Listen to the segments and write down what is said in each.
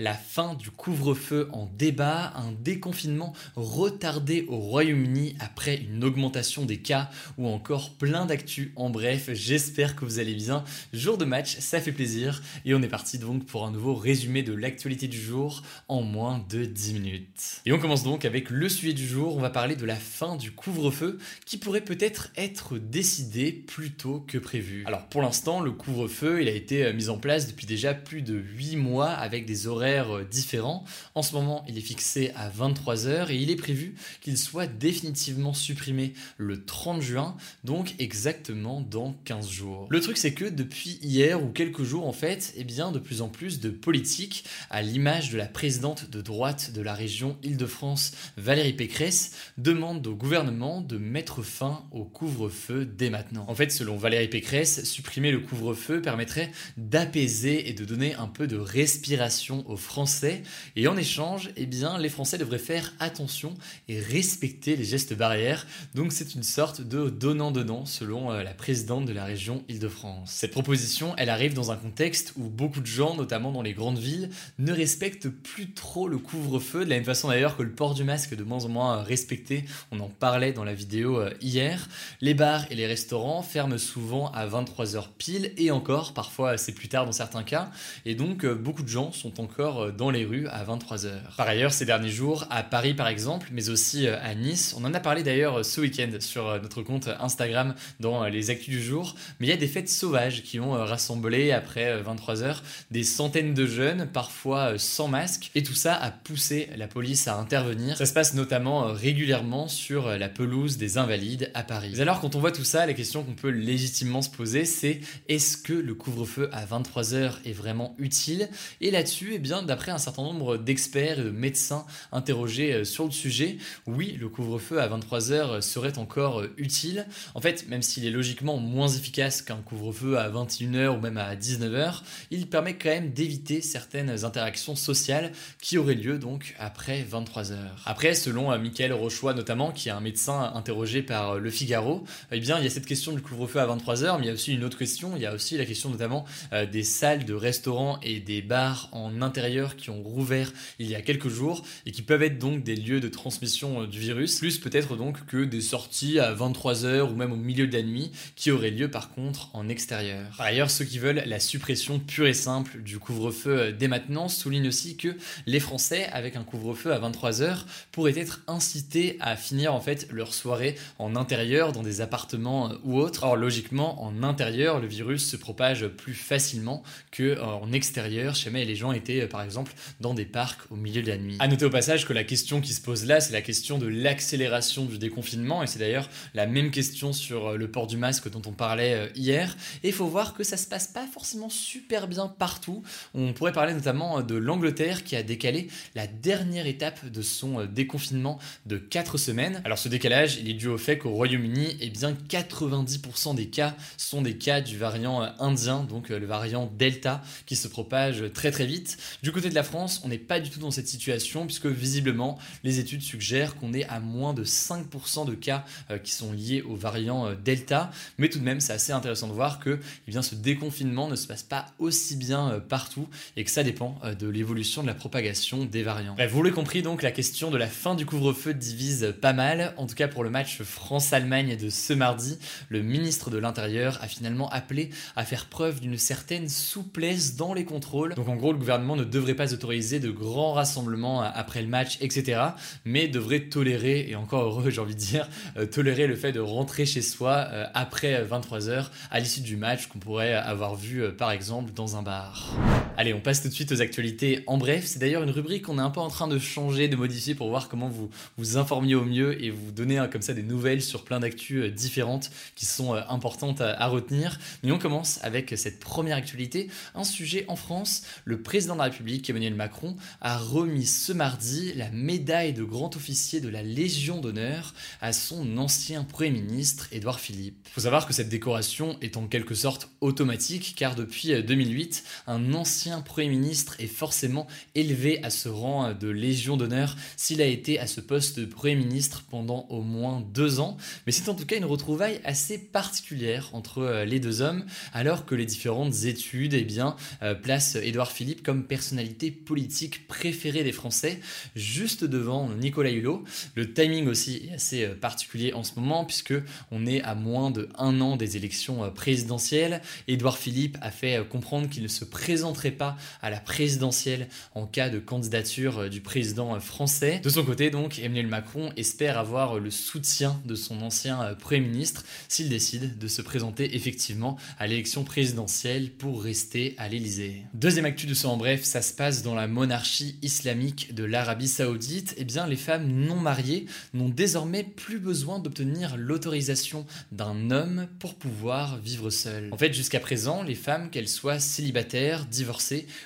La fin du couvre-feu en débat, un déconfinement retardé au Royaume-Uni après une augmentation des cas ou encore plein d'actu. En bref, j'espère que vous allez bien. Jour de match, ça fait plaisir et on est parti donc pour un nouveau résumé de l'actualité du jour en moins de 10 minutes. Et on commence donc avec le sujet du jour, on va parler de la fin du couvre-feu qui pourrait peut-être être décidé plus tôt que prévu. Alors pour l'instant, le couvre-feu, il a été mis en place depuis déjà plus de 8 mois avec des horaires différents. En ce moment, il est fixé à 23h et il est prévu qu'il soit définitivement supprimé le 30 juin, donc exactement dans 15 jours. Le truc c'est que depuis hier ou quelques jours en fait, eh bien de plus en plus de politiques, à l'image de la présidente de droite de la région Île-de-France, Valérie Pécresse, demandent au gouvernement de mettre fin au couvre-feu dès maintenant. En fait, selon Valérie Pécresse, supprimer le couvre-feu permettrait d'apaiser et de donner un peu de respiration aux Français. Et en échange, eh bien, les Français devraient faire attention et respecter les gestes barrières. Donc c'est une sorte de donnant-donnant selon euh, la présidente de la région Île-de-France. Cette proposition, elle arrive dans un contexte où beaucoup de gens, notamment dans les grandes villes, ne respectent plus trop le couvre-feu, de la même façon d'ailleurs que le port du masque est de moins en moins respecté. On en parlait dans la vidéo euh, hier. Les bars et les restaurants ferment souvent à 23h pile et encore, parfois c'est plus tard dans certains cas. Et donc euh, beaucoup de gens sont encore euh, dans les rues à 23h. Par ailleurs, ces derniers jours, à Paris par exemple, mais aussi euh, à Nice, on en a parlé d'ailleurs euh, ce week-end sur notre compte Instagram dans les actus du jour, mais il y a des fêtes sauvages qui ont rassemblé après 23h des centaines de jeunes, parfois sans masque, et tout ça a poussé la police à intervenir. Ça se passe notamment régulièrement sur la pelouse des Invalides à Paris. Mais alors quand on voit tout ça, la question qu'on peut légitimement se poser, c'est est-ce que le couvre-feu à 23h est vraiment utile? Et là-dessus, eh bien, d'après un certain nombre d'experts et de médecins interrogés euh, sur le sujet, oui, le couvre-feu à 23h serait encore euh, utile. En fait, même s'il est logiquement moins efficace qu'un couvre-feu à 21h ou même à 19h, il permet quand même d'éviter certaines interactions sociales qui auraient lieu donc après 23h. Après, selon euh, Michael Rochois notamment, qui est un médecin interrogé par Le Figaro, eh bien, il y a cette question du couvre-feu à 23h, mais il y a aussi une autre question, il y a aussi la question notamment des salles de restaurants et des bars en intérieur qui ont rouvert il y a quelques jours et qui peuvent être donc des lieux de transmission euh, du virus, plus peut-être donc que des sorties à 23h ou même au milieu de la nuit qui auraient lieu par contre en extérieur. Par ailleurs, ceux qui veulent la suppression pure et simple du couvre-feu euh, dès maintenant soulignent aussi que les Français, avec un couvre-feu à 23h, pourraient être incités à finir en fait leur soirée en intérieur dans des appartements euh, ou autres. Or logiquement, en intérieur, le virus se propage plus facilement que en extérieur, chez les gens étaient par exemple dans des parcs au milieu de la nuit. À noter au passage que la question qui se pose là, c'est la question de l'accélération du déconfinement, et c'est d'ailleurs la même question sur euh, le port du masque dont on parlait euh, hier. Et il faut voir que ça se passe pas forcément super bien partout. On pourrait parler notamment euh, de l'Angleterre qui a décalé la dernière étape de son déconfinement de 4 semaines. Alors ce décalage, il est dû au fait qu'au Royaume-Uni, eh bien 90% des cas sont des cas du variant indien, donc le variant Delta, qui se propage très très vite. Du côté de la France, on n'est pas du tout dans cette situation puisque visiblement les études suggèrent qu'on est à moins de 5% de cas euh, qui sont liés au variant euh, Delta. Mais tout de même, c'est assez intéressant de voir que eh bien, ce déconfinement ne se passe pas aussi bien euh, partout et que ça dépend de l'évolution de la propagation des variants. Vous l'avez compris donc, la question de la fin du couvre-feu divise pas mal. En tout cas, pour le match France-Allemagne de ce mardi, le ministre de l'Intérieur a finalement appelé à faire preuve d'une certaine souplesse dans les contrôles. Donc en gros, le gouvernement ne devrait pas autoriser de grands rassemblements après le match, etc. Mais devrait tolérer, et encore heureux j'ai envie de dire, tolérer le fait de rentrer chez soi après 23h à l'issue du match qu'on pourrait avoir vu par exemple dans un bar. Allez, on passe tout de suite aux actualités en bref. C'est d'ailleurs une rubrique qu'on est un peu en train de changer, de modifier pour voir comment vous vous informiez au mieux et vous donner comme ça des nouvelles sur plein d'actus différentes qui sont importantes à, retenir. Mais on commence avec cette première actualité, un sujet en France. Le président de la République, Emmanuel Macron, a remis ce mardi la médaille de grand officier de la Légion d'honneur à son ancien Premier ministre, Édouard Philippe. Il faut savoir que cette décoration est en quelque sorte automatique, car depuis 2008, un ancien Premier ministre est forcément élevé à ce rang de Légion d'honneur s'il a été à ce poste de Premier ministre pendant au moins deux ans. Mais c'est en tout cas une retrouvaille assez particulière entre les deux hommes, alors que les différentes études eh bien, euh, placent Édouard Philippe comme personnalité politique préférée des Français, juste devant Nicolas Hulot. Le timing aussi est assez euh, particulier en ce moment, puisque on est à moins de un an des élections euh, présidentielles. Édouard Philippe a fait comprendre qu'il ne se présenterait pas à la présidentielle en cas de candidature du président français. De son côté, donc, Emmanuel Macron espère avoir le soutien de son ancien Premier ministre s'il décide de se présenter effectivement à l'élection présidentielle pour rester à l'Élysée. Deuxième actu de ce en bref, ça se passe dans la monarchie islamique de l'Arabie Saoudite. Eh bien, les femmes non mariées n'ont désormais plus besoin d'obtenir l'autorisation d'un homme pour pouvoir vivre seules. En fait, jusqu'à présent, les femmes, qu'elles soient célibataires, divorcées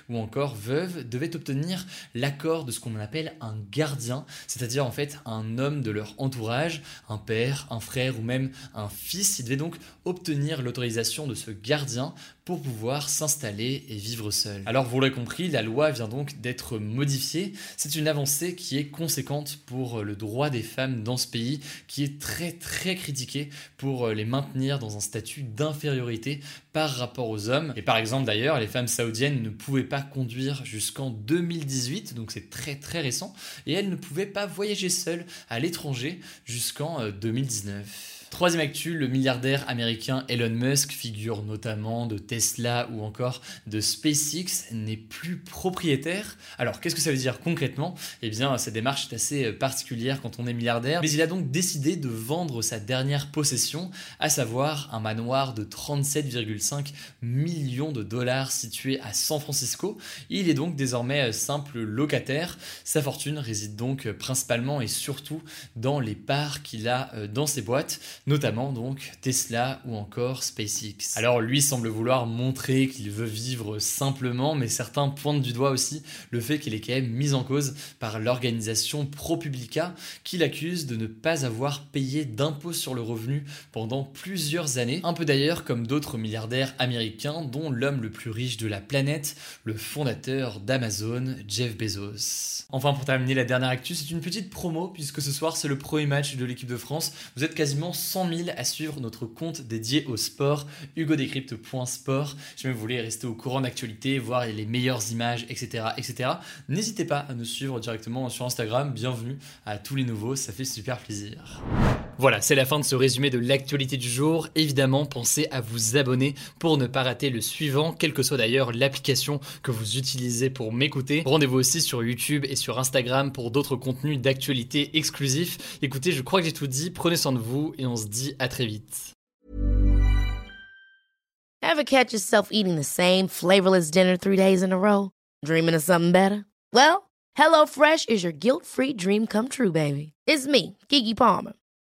ou encore veuves, devaient obtenir l'accord de ce qu'on appelle un gardien, c'est-à-dire en fait un homme de leur entourage, un père, un frère ou même un fils. Ils devaient donc obtenir l'autorisation de ce gardien pour pouvoir s'installer et vivre seul. Alors vous l'aurez compris, la loi vient donc d'être modifiée. C'est une avancée qui est conséquente pour le droit des femmes dans ce pays, qui est très très critiqué pour les maintenir dans un statut d'infériorité par rapport aux hommes. Et par exemple d'ailleurs, les femmes saoudiennes ne pouvaient pas conduire jusqu'en 2018, donc c'est très très récent, et elles ne pouvaient pas voyager seules à l'étranger jusqu'en 2019. Troisième actu, le milliardaire américain Elon Musk, figure notamment de Tesla ou encore de SpaceX, n'est plus propriétaire. Alors qu'est-ce que ça veut dire concrètement? Eh bien, cette démarche est assez particulière quand on est milliardaire, mais il a donc décidé de vendre sa dernière possession, à savoir un manoir de 37,5 millions de dollars situé à San Francisco. Il est donc désormais simple locataire. Sa fortune réside donc principalement et surtout dans les parts qu'il a dans ses boîtes notamment donc Tesla ou encore SpaceX. Alors lui semble vouloir montrer qu'il veut vivre simplement, mais certains pointent du doigt aussi le fait qu'il est quand même mis en cause par l'organisation ProPublica qui l'accuse de ne pas avoir payé d'impôts sur le revenu pendant plusieurs années, un peu d'ailleurs comme d'autres milliardaires américains dont l'homme le plus riche de la planète, le fondateur d'Amazon, Jeff Bezos. Enfin pour terminer la dernière actu, c'est une petite promo puisque ce soir c'est le premier match de l'équipe de France. Vous êtes quasiment 100 000 à suivre notre compte dédié au sport, hugodécrypte.sport. Si vous voulez rester au courant d'actualité, voir les meilleures images, etc., etc., n'hésitez pas à nous suivre directement sur Instagram. Bienvenue à tous les nouveaux, ça fait super plaisir. Voilà, c'est la fin de ce résumé de l'actualité du jour. Évidemment, pensez à vous abonner pour ne pas rater le suivant, quelle que soit d'ailleurs l'application que vous utilisez pour m'écouter. Rendez-vous aussi sur YouTube et sur Instagram pour d'autres contenus d'actualité exclusifs. Écoutez, je crois que j'ai tout dit. Prenez soin de vous et on se dit à très vite. Ever catch yourself eating the same flavorless dinner three days in a row? Dreaming of something better? Well, HelloFresh is your guilt-free dream come true, baby. It's me, Kiki Palmer.